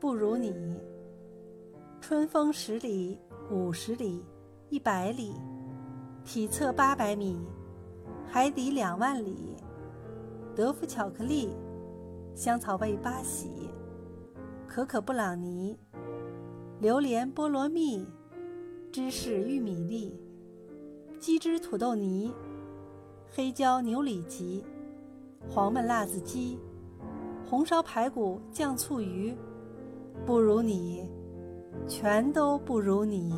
不如你。春风十里，五十里，一百里，体测八百米，海底两万里。德芙巧克力，香草味八喜，可可布朗尼，榴莲菠萝蜜，芝士玉米粒，鸡汁土豆泥，黑椒牛里脊，黄焖辣子鸡，红烧排骨酱醋鱼，不如你。全都不如你。